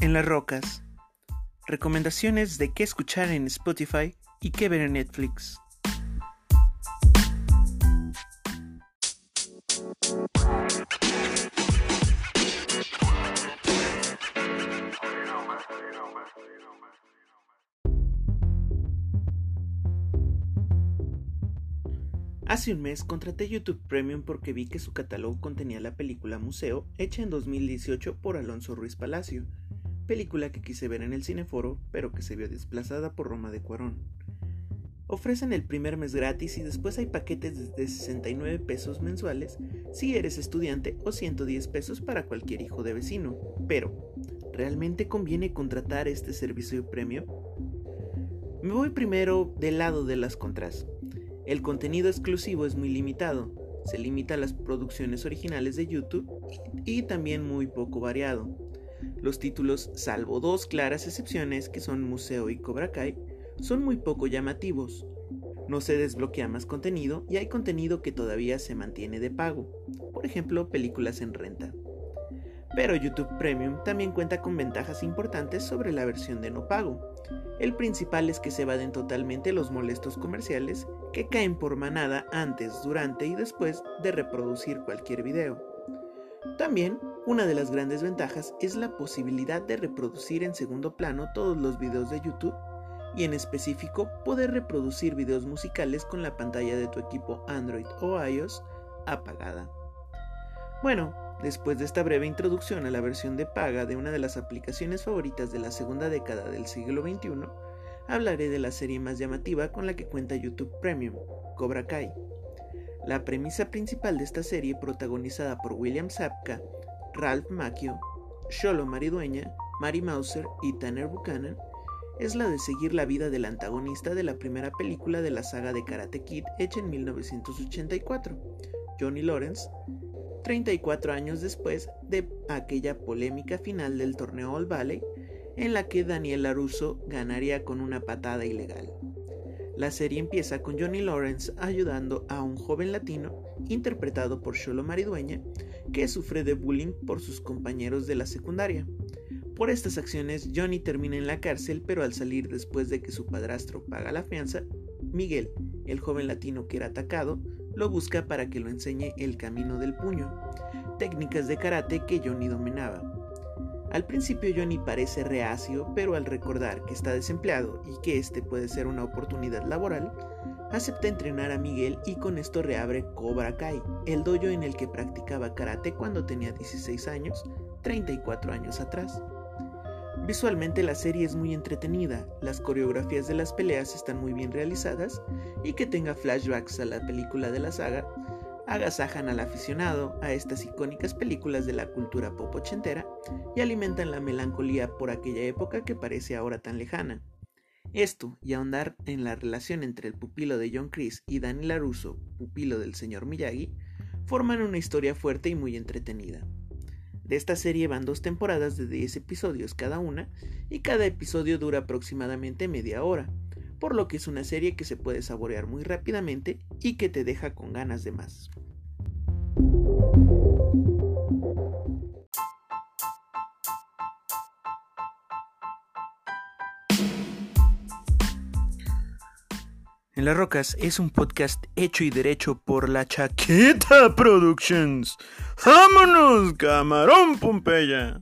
En las rocas. Recomendaciones de qué escuchar en Spotify y qué ver en Netflix. Hace un mes contraté YouTube Premium porque vi que su catálogo contenía la película Museo, hecha en 2018 por Alonso Ruiz Palacio, película que quise ver en el cineforo, pero que se vio desplazada por Roma de Cuarón. Ofrecen el primer mes gratis y después hay paquetes de 69 pesos mensuales si eres estudiante o 110 pesos para cualquier hijo de vecino. Pero, ¿realmente conviene contratar este servicio premium? Me voy primero del lado de las contras. El contenido exclusivo es muy limitado, se limita a las producciones originales de YouTube y también muy poco variado. Los títulos, salvo dos claras excepciones que son Museo y Cobra Kai, son muy poco llamativos. No se desbloquea más contenido y hay contenido que todavía se mantiene de pago, por ejemplo películas en renta. Pero YouTube Premium también cuenta con ventajas importantes sobre la versión de no pago. El principal es que se evaden totalmente los molestos comerciales que caen por manada antes, durante y después de reproducir cualquier video. También, una de las grandes ventajas es la posibilidad de reproducir en segundo plano todos los videos de YouTube y en específico poder reproducir videos musicales con la pantalla de tu equipo Android o iOS apagada. Bueno, Después de esta breve introducción a la versión de paga de una de las aplicaciones favoritas de la segunda década del siglo XXI, hablaré de la serie más llamativa con la que cuenta YouTube Premium, Cobra Kai. La premisa principal de esta serie, protagonizada por William Sapka, Ralph Macchio, Sholo Maridueña, Mary Mauser y Tanner Buchanan, es la de seguir la vida del antagonista de la primera película de la saga de Karate Kid hecha en 1984, Johnny Lawrence, 34 años después de aquella polémica final del torneo All Valley en la que Daniel LaRusso ganaría con una patada ilegal. La serie empieza con Johnny Lawrence ayudando a un joven latino, interpretado por Sholo Maridueña, que sufre de bullying por sus compañeros de la secundaria. Por estas acciones, Johnny termina en la cárcel, pero al salir después de que su padrastro paga la fianza, Miguel, el joven latino que era atacado, lo busca para que lo enseñe el camino del puño, técnicas de karate que Johnny dominaba. Al principio Johnny parece reacio, pero al recordar que está desempleado y que este puede ser una oportunidad laboral, acepta entrenar a Miguel y con esto reabre Cobra Kai, el dojo en el que practicaba karate cuando tenía 16 años, 34 años atrás. Visualmente la serie es muy entretenida, las coreografías de las peleas están muy bien realizadas y que tenga flashbacks a la película de la saga agasajan al aficionado a estas icónicas películas de la cultura pop ochentera y alimentan la melancolía por aquella época que parece ahora tan lejana. Esto y ahondar en la relación entre el pupilo de John Chris y Danny LaRusso, pupilo del señor Miyagi, forman una historia fuerte y muy entretenida. De esta serie van dos temporadas de 10 episodios cada una y cada episodio dura aproximadamente media hora, por lo que es una serie que se puede saborear muy rápidamente y que te deja con ganas de más. En las Rocas es un podcast hecho y derecho por la Chaqueta Productions. ¡Vámonos, camarón Pompeya!